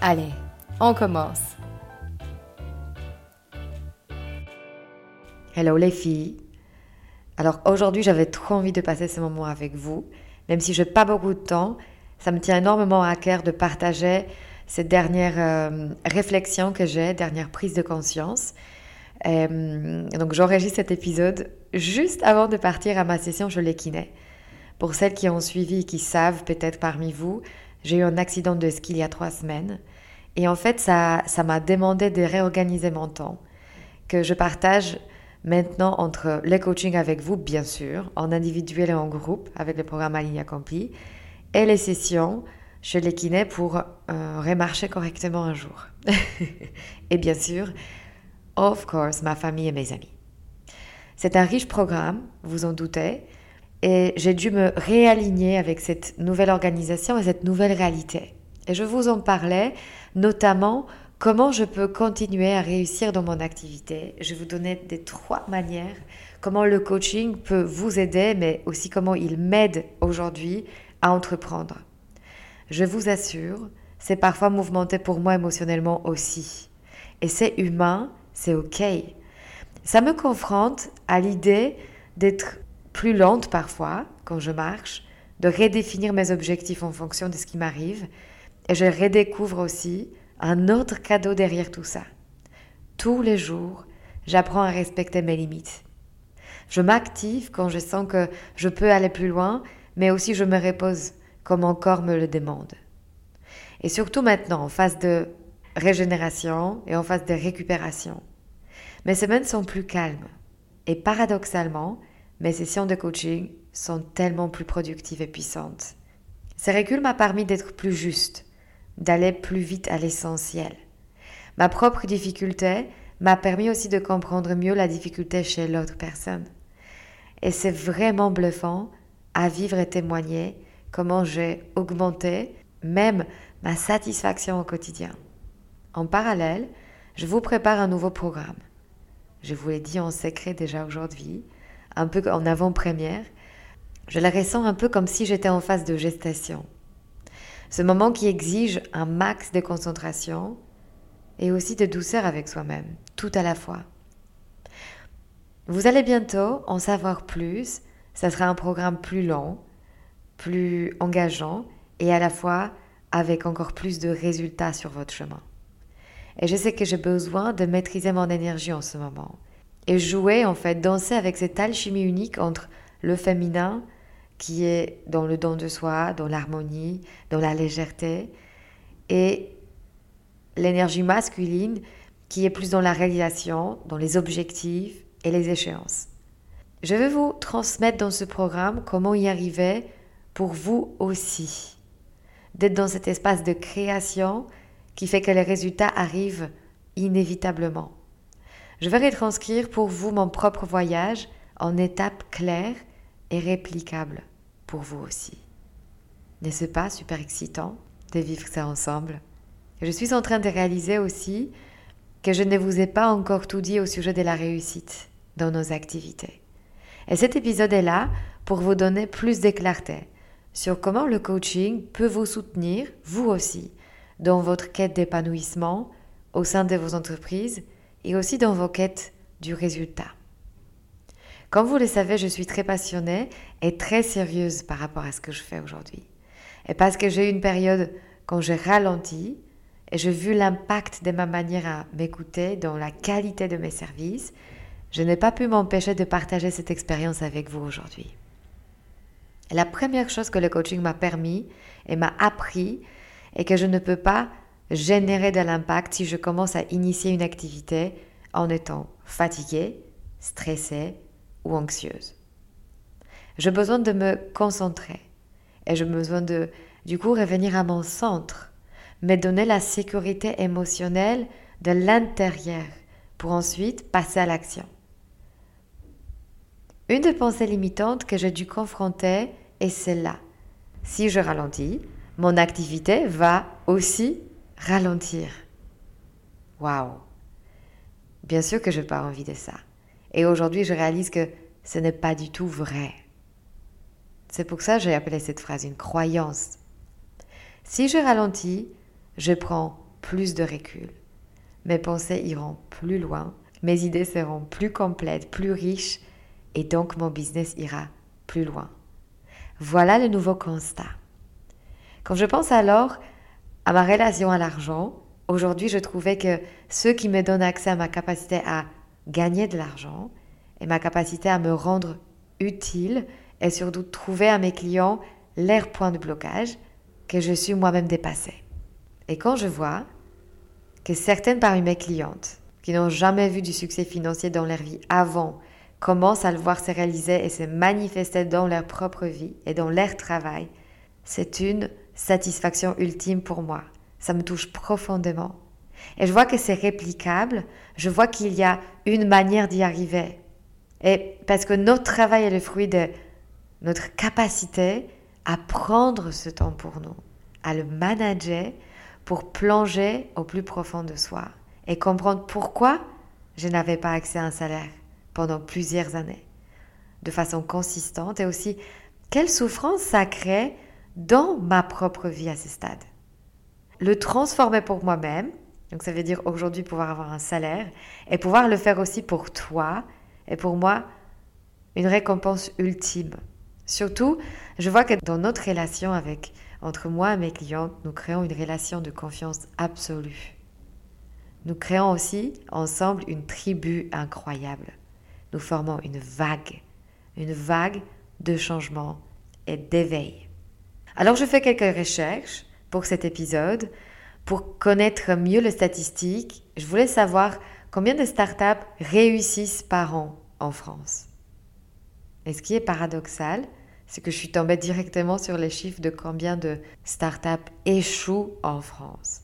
Allez, on commence. Hello les filles. Alors aujourd'hui, j'avais trop envie de passer ce moment avec vous, même si je n'ai pas beaucoup de temps. Ça me tient énormément à cœur de partager ces dernières euh, réflexions que j'ai, dernières prises de conscience. Euh, donc j'enregistre cet épisode juste avant de partir à ma session Je les kiné. Pour celles qui ont suivi, qui savent peut-être parmi vous, j'ai eu un accident de ski il y a trois semaines. Et en fait, ça, ça m'a demandé de réorganiser mon temps, que je partage maintenant entre les coachings avec vous, bien sûr, en individuel et en groupe, avec le programme Aligné Accompli, et les sessions chez les kinés pour euh, remarcher correctement un jour. et bien sûr, of course, ma famille et mes amis. C'est un riche programme, vous en doutez, et j'ai dû me réaligner avec cette nouvelle organisation et cette nouvelle réalité. Et je vous en parlais notamment comment je peux continuer à réussir dans mon activité. Je vais vous donner des trois manières comment le coaching peut vous aider, mais aussi comment il m'aide aujourd'hui à entreprendre. Je vous assure, c'est parfois mouvementé pour moi émotionnellement aussi. Et c'est humain, c'est OK. Ça me confronte à l'idée d'être plus lente parfois quand je marche, de redéfinir mes objectifs en fonction de ce qui m'arrive. Et je redécouvre aussi un autre cadeau derrière tout ça. Tous les jours, j'apprends à respecter mes limites. Je m'active quand je sens que je peux aller plus loin, mais aussi je me repose comme mon corps me le demande. Et surtout maintenant, en phase de régénération et en phase de récupération. Mes semaines sont plus calmes. Et paradoxalement, mes sessions de coaching sont tellement plus productives et puissantes. Ce recul m'a permis d'être plus juste, d'aller plus vite à l'essentiel. Ma propre difficulté m'a permis aussi de comprendre mieux la difficulté chez l'autre personne. Et c'est vraiment bluffant à vivre et témoigner comment j'ai augmenté même ma satisfaction au quotidien. En parallèle, je vous prépare un nouveau programme. Je vous l'ai dit en secret déjà aujourd'hui, un peu en avant-première, je la ressens un peu comme si j'étais en phase de gestation. Ce moment qui exige un max de concentration et aussi de douceur avec soi-même, tout à la fois. Vous allez bientôt en savoir plus, ça sera un programme plus long, plus engageant et à la fois avec encore plus de résultats sur votre chemin. Et je sais que j'ai besoin de maîtriser mon énergie en ce moment et jouer, en fait, danser avec cette alchimie unique entre le féminin, qui est dans le don de soi, dans l'harmonie, dans la légèreté, et l'énergie masculine, qui est plus dans la réalisation, dans les objectifs et les échéances. Je vais vous transmettre dans ce programme comment y arriver pour vous aussi. D'être dans cet espace de création qui fait que les résultats arrivent inévitablement. Je vais retranscrire pour vous mon propre voyage en étapes claires et réplicables pour vous aussi. N'est-ce pas super excitant de vivre ça ensemble? Je suis en train de réaliser aussi que je ne vous ai pas encore tout dit au sujet de la réussite dans nos activités. Et cet épisode est là pour vous donner plus de clarté sur comment le coaching peut vous soutenir, vous aussi, dans votre quête d'épanouissement au sein de vos entreprises et aussi dans vos quêtes du résultat. Comme vous le savez, je suis très passionnée et très sérieuse par rapport à ce que je fais aujourd'hui. Et parce que j'ai eu une période quand j'ai ralenti, et j'ai vu l'impact de ma manière à m'écouter dans la qualité de mes services, je n'ai pas pu m'empêcher de partager cette expérience avec vous aujourd'hui. La première chose que le coaching m'a permis et m'a appris est que je ne peux pas générer de l'impact si je commence à initier une activité en étant fatiguée, stressée anxieuse. J'ai besoin de me concentrer et j'ai besoin de, du coup, revenir à mon centre, me donner la sécurité émotionnelle de l'intérieur pour ensuite passer à l'action. Une des pensées limitantes que j'ai dû confronter est celle-là. Si je ralentis, mon activité va aussi ralentir. Waouh! Bien sûr que je n'ai pas envie de ça. Et aujourd'hui, je réalise que ce n'est pas du tout vrai. C'est pour ça que j'ai appelé cette phrase une croyance. Si je ralentis, je prends plus de recul. Mes pensées iront plus loin, mes idées seront plus complètes, plus riches, et donc mon business ira plus loin. Voilà le nouveau constat. Quand je pense alors à ma relation à l'argent, aujourd'hui je trouvais que ce qui me donne accès à ma capacité à gagner de l'argent et ma capacité à me rendre utile et surtout trouver à mes clients leurs points de blocage que je suis moi-même dépassée. Et quand je vois que certaines parmi mes clientes qui n'ont jamais vu du succès financier dans leur vie avant commencent à le voir se réaliser et se manifester dans leur propre vie et dans leur travail, c'est une satisfaction ultime pour moi. Ça me touche profondément. Et je vois que c'est réplicable, je vois qu'il y a une manière d'y arriver. Et parce que notre travail est le fruit de notre capacité à prendre ce temps pour nous, à le manager pour plonger au plus profond de soi et comprendre pourquoi je n'avais pas accès à un salaire pendant plusieurs années, de façon consistante et aussi quelle souffrance ça crée dans ma propre vie à ce stade. Le transformer pour moi-même, donc ça veut dire aujourd'hui pouvoir avoir un salaire et pouvoir le faire aussi pour toi et pour moi une récompense ultime. Surtout, je vois que dans notre relation avec entre moi et mes clientes, nous créons une relation de confiance absolue. Nous créons aussi ensemble une tribu incroyable. Nous formons une vague, une vague de changement et d'éveil. Alors je fais quelques recherches pour cet épisode. Pour connaître mieux les statistiques, je voulais savoir combien de startups réussissent par an en France. Et ce qui est paradoxal, c'est que je suis tombée directement sur les chiffres de combien de startups échouent en France.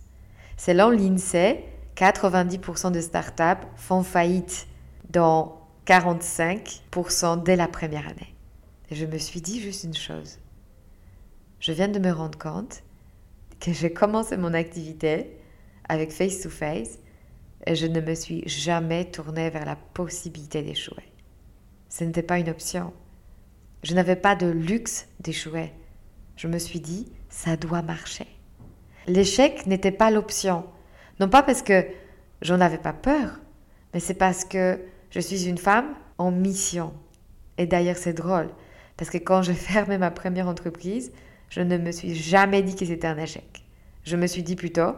Selon l'INSEE, 90% de startups font faillite, dont 45% dès la première année. Et je me suis dit juste une chose. Je viens de me rendre compte que j'ai commencé mon activité avec Face to Face je ne me suis jamais tournée vers la possibilité d'échouer. Ce n'était pas une option. Je n'avais pas de luxe d'échouer. Je me suis dit, ça doit marcher. L'échec n'était pas l'option. Non pas parce que j'en avais pas peur, mais c'est parce que je suis une femme en mission. Et d'ailleurs, c'est drôle, parce que quand j'ai fermé ma première entreprise, je ne me suis jamais dit que c'était un échec. Je me suis dit plutôt,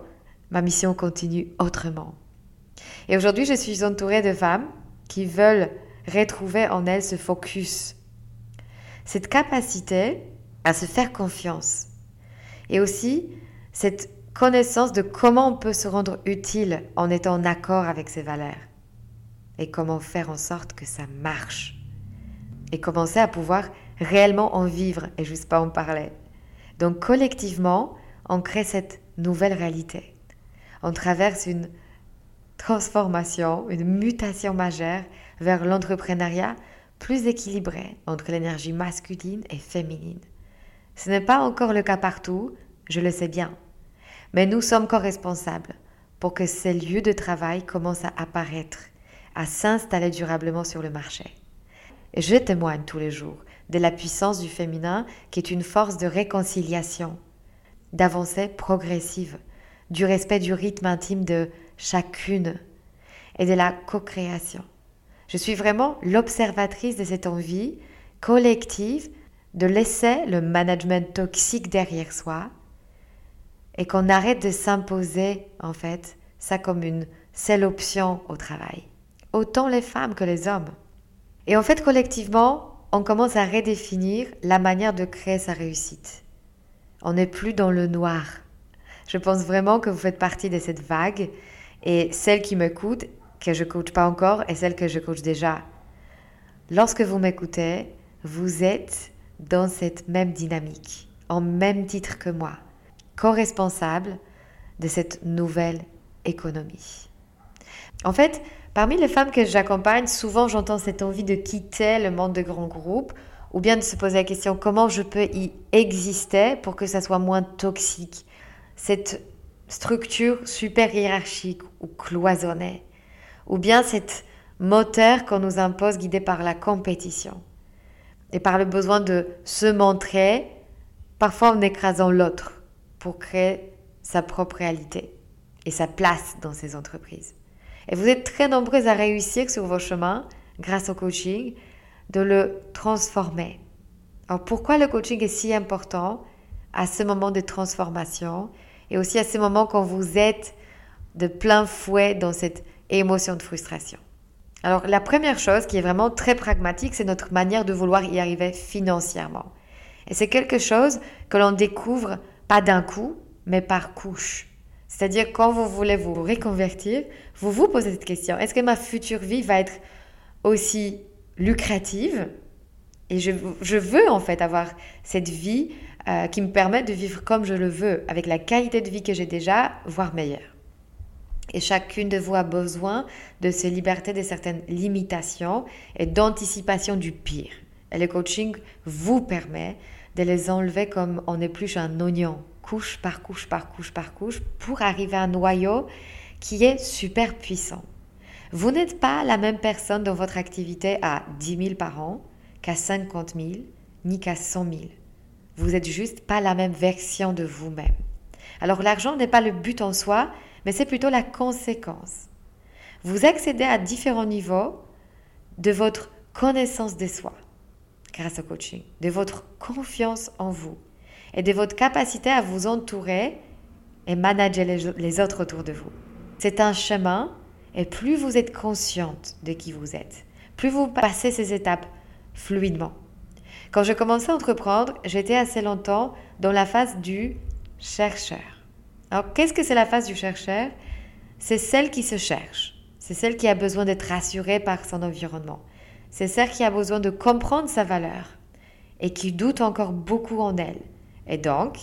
ma mission continue autrement. Et aujourd'hui, je suis entourée de femmes qui veulent retrouver en elles ce focus, cette capacité à se faire confiance et aussi cette connaissance de comment on peut se rendre utile en étant en accord avec ses valeurs et comment faire en sorte que ça marche et commencer à pouvoir réellement en vivre et juste pas en parler. Donc collectivement, on crée cette nouvelle réalité. On traverse une transformation, une mutation majeure vers l'entrepreneuriat plus équilibré entre l'énergie masculine et féminine. Ce n'est pas encore le cas partout, je le sais bien, mais nous sommes co-responsables pour que ces lieux de travail commencent à apparaître, à s'installer durablement sur le marché. Et je témoigne tous les jours de la puissance du féminin qui est une force de réconciliation, d'avancée progressive, du respect du rythme intime de chacune et de la co-création. Je suis vraiment l'observatrice de cette envie collective de laisser le management toxique derrière soi et qu'on arrête de s'imposer, en fait, ça comme une seule option au travail. Autant les femmes que les hommes. Et en fait, collectivement, on commence à redéfinir la manière de créer sa réussite. On n'est plus dans le noir. Je pense vraiment que vous faites partie de cette vague et celle qui m'écoute, que je coach pas encore, et celle que je coach déjà. Lorsque vous m'écoutez, vous êtes dans cette même dynamique, en même titre que moi, co-responsable de cette nouvelle économie. En fait, parmi les femmes que j'accompagne, souvent j'entends cette envie de quitter le monde de grands groupes ou bien de se poser la question comment je peux y exister pour que ça soit moins toxique. Cette structure super hiérarchique ou cloisonnée, ou bien cette moteur qu'on nous impose guidé par la compétition et par le besoin de se montrer, parfois en écrasant l'autre pour créer sa propre réalité et sa place dans ces entreprises. Et vous êtes très nombreuses à réussir sur vos chemins grâce au coaching de le transformer. Alors pourquoi le coaching est si important à ce moment de transformation et aussi à ce moment quand vous êtes de plein fouet dans cette émotion de frustration? Alors la première chose qui est vraiment très pragmatique, c'est notre manière de vouloir y arriver financièrement. Et c'est quelque chose que l'on découvre pas d'un coup, mais par couche. C'est-à-dire quand vous voulez vous reconvertir, vous vous posez cette question, est-ce que ma future vie va être aussi lucrative? Et je, veux en fait avoir cette vie euh, qui me permet de vivre comme je le veux, avec la qualité de vie que j'ai déjà, voire meilleure. Et chacune de vous a besoin de se liberté de certaines limitations et d'anticipation du pire. Et le coaching vous permet de les enlever comme on épluche un oignon, couche par couche par couche par couche, pour arriver à un noyau qui est super puissant. Vous n'êtes pas la même personne dans votre activité à 10 000 par an qu'à 50 000, ni qu'à 100 000. Vous n'êtes juste pas la même version de vous-même. Alors l'argent n'est pas le but en soi, mais c'est plutôt la conséquence. Vous accédez à différents niveaux de votre connaissance de soi grâce au coaching, de votre confiance en vous et de votre capacité à vous entourer et manager les, autres autour de vous. C'est un chemin et plus vous êtes consciente de qui vous êtes, plus vous passez ces étapes fluidement. Quand je commençais à entreprendre, j'étais assez longtemps dans la phase du chercheur. Alors, qu'est-ce que c'est la phase du chercheur? C'est celle qui se cherche. C'est celle qui a besoin d'être rassurée par son environnement. C'est celle qui a besoin de comprendre sa valeur et qui doute encore beaucoup en elle. Et donc,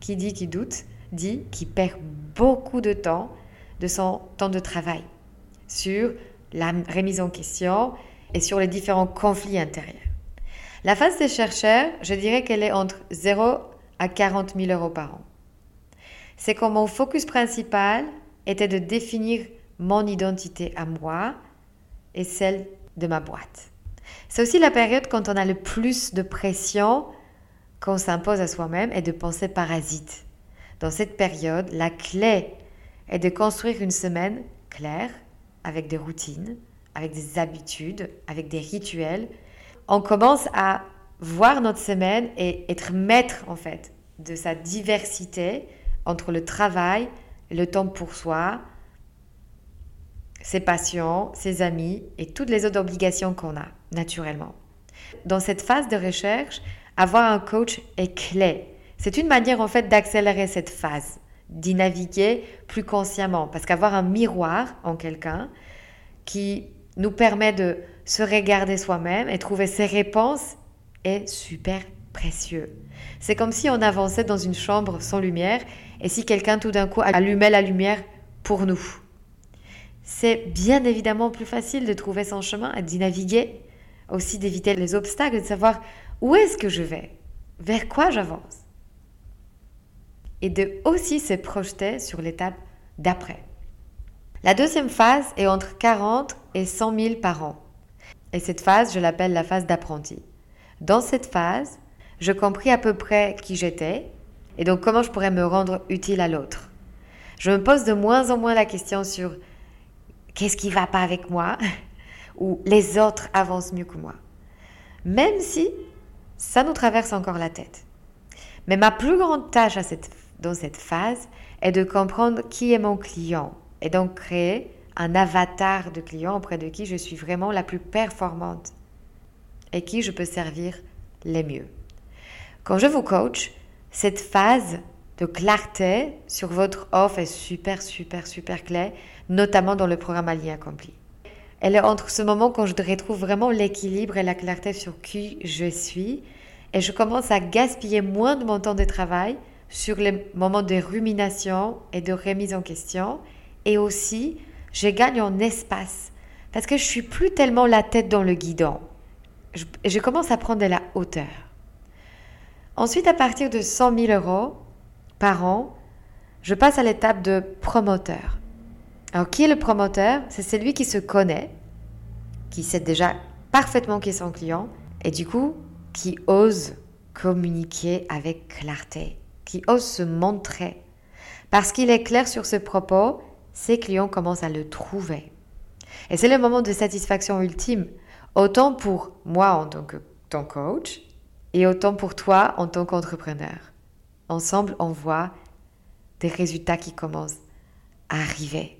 qui dit qui doute, dit qui perd beaucoup de temps de son temps de travail sur la remise en question et sur les différents conflits intérieurs. La phase des chercheurs, je dirais qu'elle est entre 0 à 40 000 euros par an. C'est quand mon focus principal était de définir mon identité à moi et celle de ma boîte. C'est aussi la période quand on a le plus de pression qu'on s'impose à soi-même et de penser parasite. Dans cette période, la clé est de construire une semaine claire, avec des routines, avec des habitudes, avec des rituels. On commence à voir notre semaine et être maître en fait de sa diversité entre le travail, le temps pour soi, ses passions, ses amis et toutes les autres obligations qu'on a naturellement. Dans cette phase de recherche, avoir un coach est clé. C'est une manière en fait d'accélérer cette phase d'y naviguer plus consciemment. Parce qu'avoir un miroir en quelqu'un qui nous permet de se regarder soi-même et trouver ses réponses est super précieux. C'est comme si on avançait dans une chambre sans lumière et si quelqu'un tout d'un coup allumait la lumière pour nous. C'est bien évidemment plus facile de trouver son chemin d'y naviguer, aussi d'éviter les obstacles, de savoir où est-ce que je vais, vers quoi j'avance? Et de aussi se projeter sur l'étape d'après. La deuxième phase est entre 40 et 100 000 par an. Et cette phase, je l'appelle la phase d'apprenti. Dans cette phase, je compris à peu près qui j'étais et donc comment je pourrais me rendre utile à l'autre. Je me pose de moins en moins la question sur qu'est-ce qui va pas avec moi ou les autres avancent mieux que moi. Même si ça nous traverse encore la tête. Mais ma plus grande tâche dans cette phase est de comprendre qui est mon client et donc créer un avatar de client auprès de qui je suis vraiment la plus performante et qui je peux servir les mieux. Quand je vous coach, cette phase de clarté sur votre offre est super, super, super clé, notamment dans le programme Allié Accompli. Elle est entre ce moment quand je retrouve vraiment l'équilibre et la clarté sur qui je suis et je commence à gaspiller moins de mon temps de travail sur les moments de rumination et de remise en question et aussi je gagne en espace parce que je suis plus tellement la tête dans le guidon. Je, je commence à prendre de la hauteur. Ensuite, à partir de 100 000 euros par an, je passe à l'étape de promoteur. Alors, qui est le promoteur? C'est celui qui se connaît, qui sait déjà parfaitement qui est son client, et du coup, qui ose communiquer avec clarté, qui ose se montrer. Parce qu'il est clair sur ce propos, ses clients commencent à le trouver. Et c'est le moment de satisfaction ultime, autant pour moi en tant que ton coach, et autant pour toi en tant qu'entrepreneur. Ensemble, on voit des résultats qui commencent à arriver,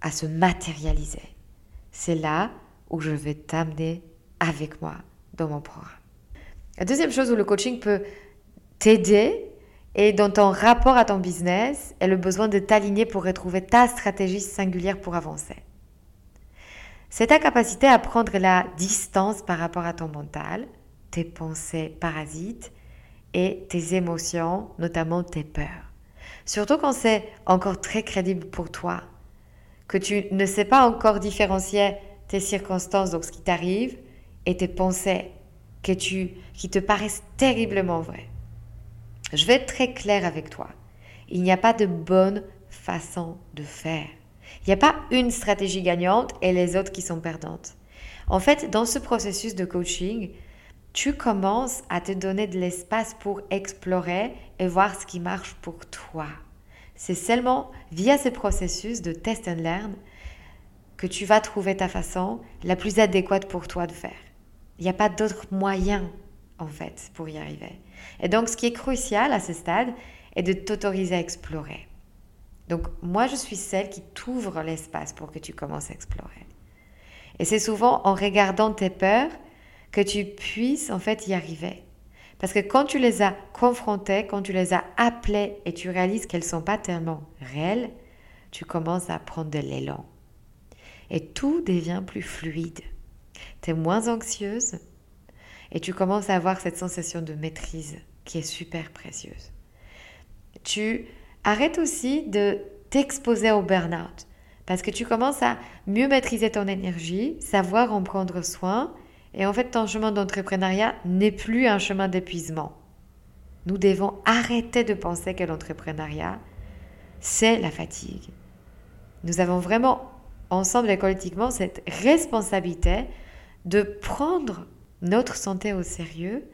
à se matérialiser. C'est là où je vais t'amener avec moi dans mon programme. La deuxième chose où le coaching peut t'aider et dans ton rapport à ton business est le besoin de t'aligner pour retrouver ta stratégie singulière pour avancer. C'est ta capacité à prendre la distance par rapport à ton mental, tes pensées parasites et tes émotions, notamment tes peurs. Surtout quand c'est encore très crédible pour toi, que tu ne sais pas encore différencier tes circonstances, donc ce qui t'arrive, et tes pensées que tu, qui te paraissent terriblement vraies. Je vais être très clair avec toi. Il n'y a pas de bonne façon de faire. Il n'y a pas une stratégie gagnante et les autres qui sont perdantes. En fait, dans ce processus de coaching, tu commences à te donner de l'espace pour explorer et voir ce qui marche pour toi. C'est seulement via ce processus de test and learn que tu vas trouver ta façon la plus adéquate pour toi de faire. Il n'y a pas d'autre moyen, en fait, pour y arriver. Et donc, ce qui est crucial à ce stade est de t'autoriser à explorer. Donc, moi, je suis celle qui t'ouvre l'espace pour que tu commences à explorer. Et c'est souvent en regardant tes peurs que tu puisses, en fait, y arriver. Parce que quand tu les as confrontées, quand tu les as appelées et tu réalises qu'elles ne sont pas tellement réelles, tu commences à prendre de l'élan. Et tout devient plus fluide tu es moins anxieuse et tu commences à avoir cette sensation de maîtrise qui est super précieuse. Tu arrêtes aussi de t'exposer au burn-out parce que tu commences à mieux maîtriser ton énergie, savoir en prendre soin et en fait ton chemin d'entrepreneuriat n'est plus un chemin d'épuisement. Nous devons arrêter de penser que l'entrepreneuriat, c'est la fatigue. Nous avons vraiment, ensemble et collectivement, cette responsabilité de prendre notre santé au sérieux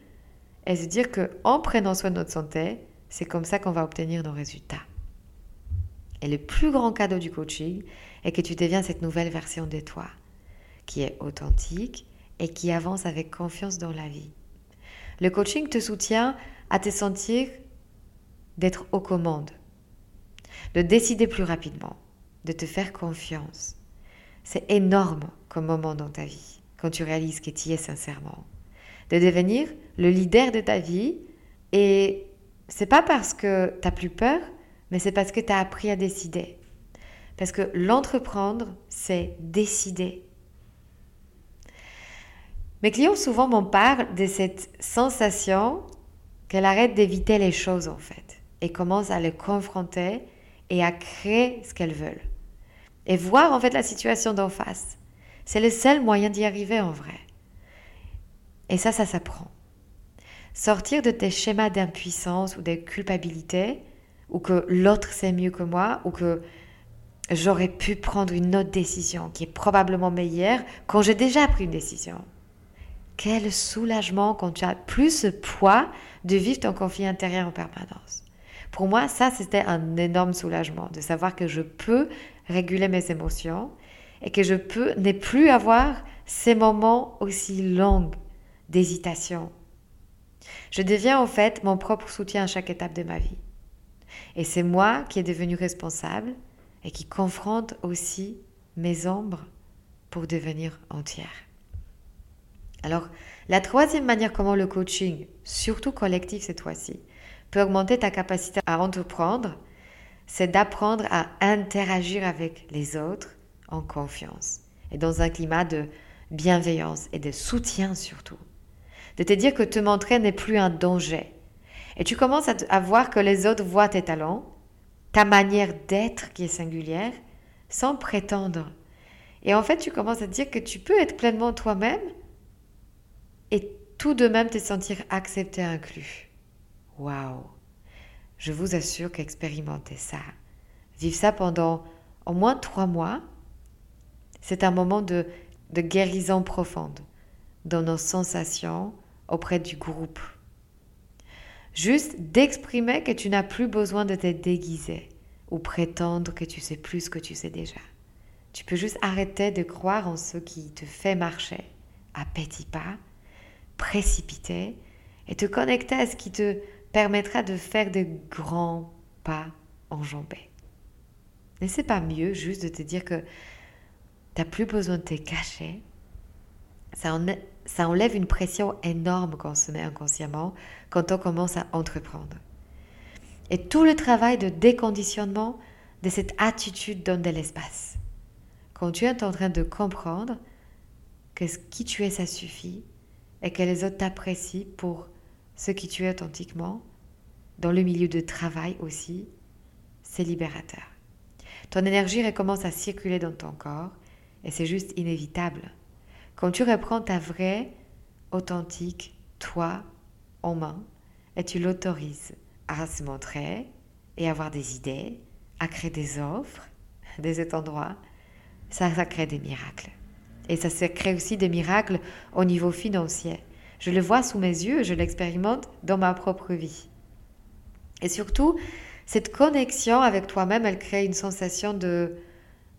et se dire que en prenant soin de notre santé, c'est comme ça qu'on va obtenir nos résultats. Et le plus grand cadeau du coaching est que tu deviens cette nouvelle version de toi, qui est authentique et qui avance avec confiance dans la vie. Le coaching te soutient à te sentir d'être aux commandes, de décider plus rapidement, de te faire confiance. C'est énorme comme moment dans ta vie quand tu réalises que tu y es sincèrement. De devenir le leader de ta vie et c'est pas parce que tu as plus peur, mais c'est parce que tu as appris à décider. Parce que l'entreprendre, c'est décider. Mes clients souvent m'en parlent de cette sensation qu'elle arrête d'éviter les choses en fait et commence à les confronter et à créer ce qu'elles veulent. Et voir en fait la situation d'en face. C'est le seul moyen d'y arriver en vrai. Et ça, ça s'apprend. Sortir de tes schémas d'impuissance ou de culpabilité, ou que l'autre sait mieux que moi, ou que j'aurais pu prendre une autre décision qui est probablement meilleure quand j'ai déjà pris une décision. Quel soulagement quand tu as plus ce poids de vivre ton conflit intérieur en permanence. Pour moi, ça, c'était un énorme soulagement de savoir que je peux réguler mes émotions et que je peux ne plus avoir ces moments aussi longs d'hésitation. Je deviens en fait mon propre soutien à chaque étape de ma vie. Et c'est moi qui est devenu responsable et qui confronte aussi mes ombres pour devenir entière. Alors, la troisième manière comment le coaching, surtout collectif cette fois-ci, peut augmenter ta capacité à entreprendre, c'est d'apprendre à interagir avec les autres en confiance et dans un climat de bienveillance et de soutien surtout. De te dire que te montrer n'est plus un danger. Et tu commences à, voir que les autres voient tes talents, ta manière d'être qui est singulière, sans prétendre. Et en fait, tu commences à te dire que tu peux être pleinement toi-même et tout de même te sentir accepté, inclus. Waouh! Je vous assure qu'expérimenter ça, vivre ça pendant au moins trois mois, c'est un moment de, de guérison profonde dans nos sensations auprès du groupe. Juste d'exprimer que tu n'as plus besoin de te déguiser ou prétendre que tu sais plus que tu sais déjà. Tu peux juste arrêter de croire en ce qui te fait marcher à petits pas, précipiter et te connecter à ce qui te permettra de faire de grands pas enjambés. C'est pas mieux juste de te dire que tu n'as plus besoin de te cacher. Ça, enlève une pression énorme quand on se met inconsciemment, quand on commence à entreprendre. Et tout le travail de déconditionnement de cette attitude donne de l'espace. Quand tu es en train de comprendre que ce qui tu es, ça suffit, et que les autres t'apprécient pour ce qui tu es authentiquement, dans le milieu de travail aussi, c'est libérateur. Ton énergie recommence à circuler dans ton corps et c'est juste inévitable. Quand tu reprends ta vraie, authentique, toi en main et tu l'autorises à se montrer et avoir des idées, à créer des offres, des endroits, ça, ça crée des miracles. Et ça crée aussi des miracles au niveau financier. Je le vois sous mes yeux, je l'expérimente dans ma propre vie. Et surtout, cette connexion avec toi-même, elle crée une sensation de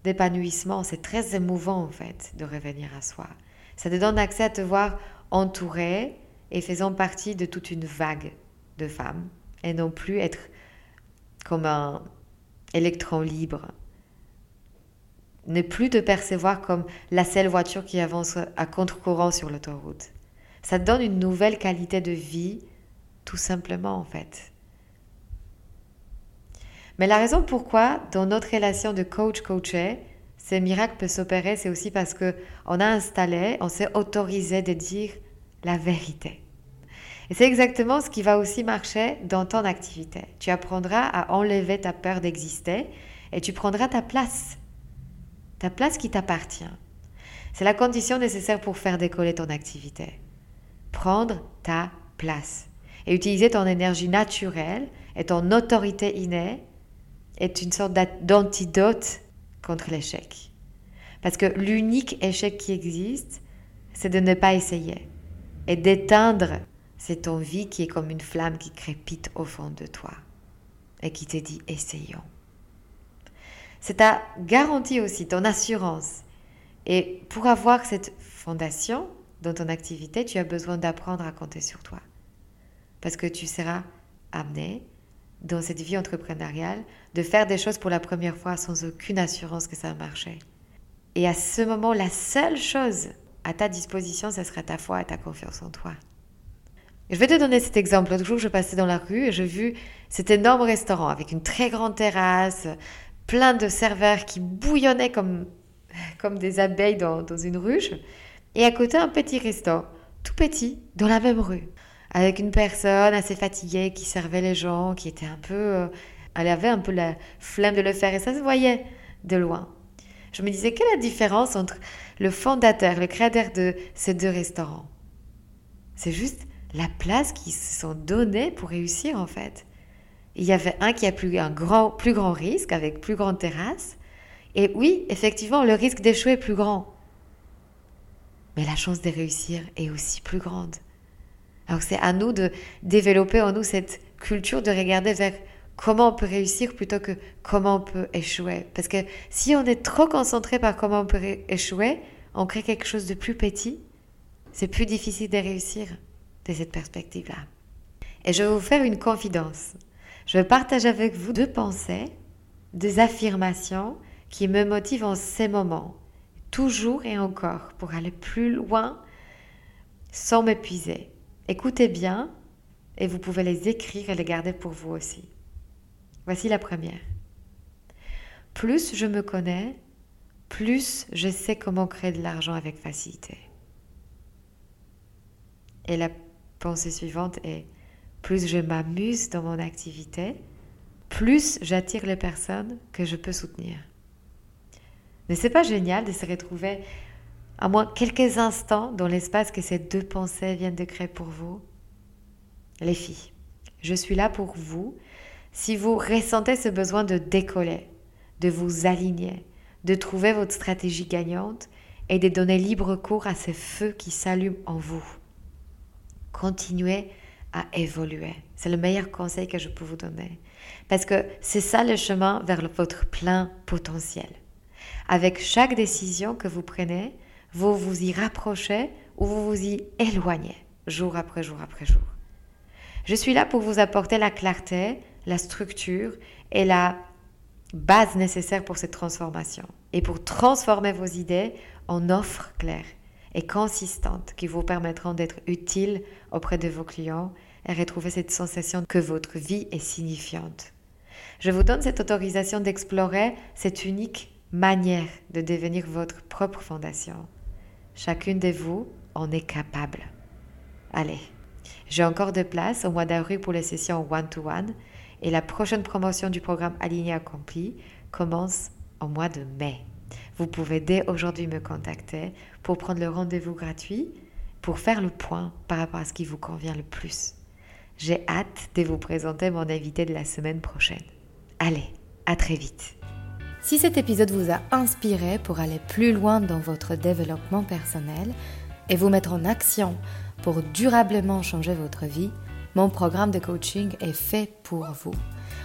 d'épanouissement. C'est très émouvant en fait de revenir à soi. Ça te donne accès à te voir entouré et faisant partie de toute une vague de femmes et non plus être comme un électron libre. Ne plus te percevoir comme la seule voiture qui avance à contre-courant sur l'autoroute. Ça te donne une nouvelle qualité de vie, tout simplement en fait. Mais la raison pourquoi, dans notre relation de coach-coaché, ces miracles peuvent s'opérer, c'est aussi parce que on a installé, on s'est autorisé de dire la vérité. Et c'est exactement ce qui va aussi marcher dans ton activité. Tu apprendras à enlever ta peur d'exister et tu prendras ta place. Ta place qui t'appartient. C'est la condition nécessaire pour faire décoller ton activité. Prendre ta place et utiliser ton énergie naturelle et ton autorité innée est une sorte d'antidote contre l'échec. Parce que l'unique échec qui existe, c'est de ne pas essayer et d'éteindre cette envie qui est comme une flamme qui crépite au fond de toi et qui te dit essayons. C'est ta garantie aussi, ton assurance. Et pour avoir cette fondation dans ton activité, tu as besoin d'apprendre à compter sur toi. Parce que tu seras amené dans cette vie entrepreneuriale de faire des choses pour la première fois sans aucune assurance que ça va marcher. Et à ce moment, la seule chose à ta disposition, ce sera ta foi et ta confiance en toi. Je vais te donner cet exemple. L'autre jour, je passais dans la rue et j'ai vu cet énorme restaurant avec une très grande terrasse, plein de serveurs qui bouillonnaient comme, comme des abeilles dans, dans une ruche. Et à côté, un petit restaurant, tout petit, dans la même rue avec une personne assez fatiguée qui servait les gens, qui était un peu... Euh, elle avait un peu la flemme de le faire et ça se voyait de loin. Je me disais, quelle est la différence entre le fondateur, le créateur de ces deux restaurants? C'est juste la place qu'ils se sont donnés pour réussir en fait. Il y avait un qui a plus un grand, plus grand risque avec plus grande terrasse. Et oui, effectivement, le risque d'échouer est plus grand. Mais la chance de réussir est aussi plus grande. Alors c'est à nous de développer en nous cette culture de regarder vers comment on peut réussir plutôt que comment on peut échouer. Parce que si on est trop concentré par comment on peut échouer, on crée quelque chose de plus petit. C'est plus difficile de réussir de cette perspective-là. Et je vais vous faire une confidence. Je vais partager avec vous deux pensées, des affirmations qui me motivent en ces moments, toujours et encore, pour aller plus loin sans m'épuiser. Écoutez bien et vous pouvez les écrire et les garder pour vous aussi. Voici la première. Plus je me connais, plus je sais comment créer de l'argent avec facilité. Et la pensée suivante est, plus je m'amuse dans mon activité, plus j'attire les personnes que je peux soutenir. N'est-ce pas génial de se retrouver à moins quelques instants dans l'espace que ces deux pensées viennent de créer pour vous Les filles, je suis là pour vous si vous ressentez ce besoin de décoller, de vous aligner, de trouver votre stratégie gagnante et de donner libre cours à ces feux qui s'allument en vous. Continuez à évoluer. C'est le meilleur conseil que je peux vous donner. Parce que c'est ça le chemin vers votre plein potentiel. Avec chaque décision que vous prenez, vous vous y rapprochez ou vous vous y éloignez, jour après jour après jour. Je suis là pour vous apporter la clarté, la structure et la base nécessaire pour cette transformation et pour transformer vos idées en offres claires et consistantes qui vous permettront d'être utiles auprès de vos clients et retrouver cette sensation que votre vie est signifiante. Je vous donne cette autorisation d'explorer cette unique manière de devenir votre propre fondation. Chacune de vous en est capable. Allez, j'ai encore de place au mois d'avril pour les sessions one-to-one et la prochaine promotion du programme Aligné Accompli commence au mois de mai. Vous pouvez dès aujourd'hui me contacter pour prendre le rendez-vous gratuit pour faire le point par rapport à ce qui vous convient le plus. J'ai hâte de vous présenter mon invité de la semaine prochaine. Allez, à très vite. Si cet épisode vous a inspiré pour aller plus loin dans votre développement personnel et vous mettre en action pour durablement changer votre vie, mon programme de coaching est fait pour vous.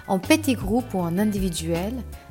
En petit groupe ou en individuel,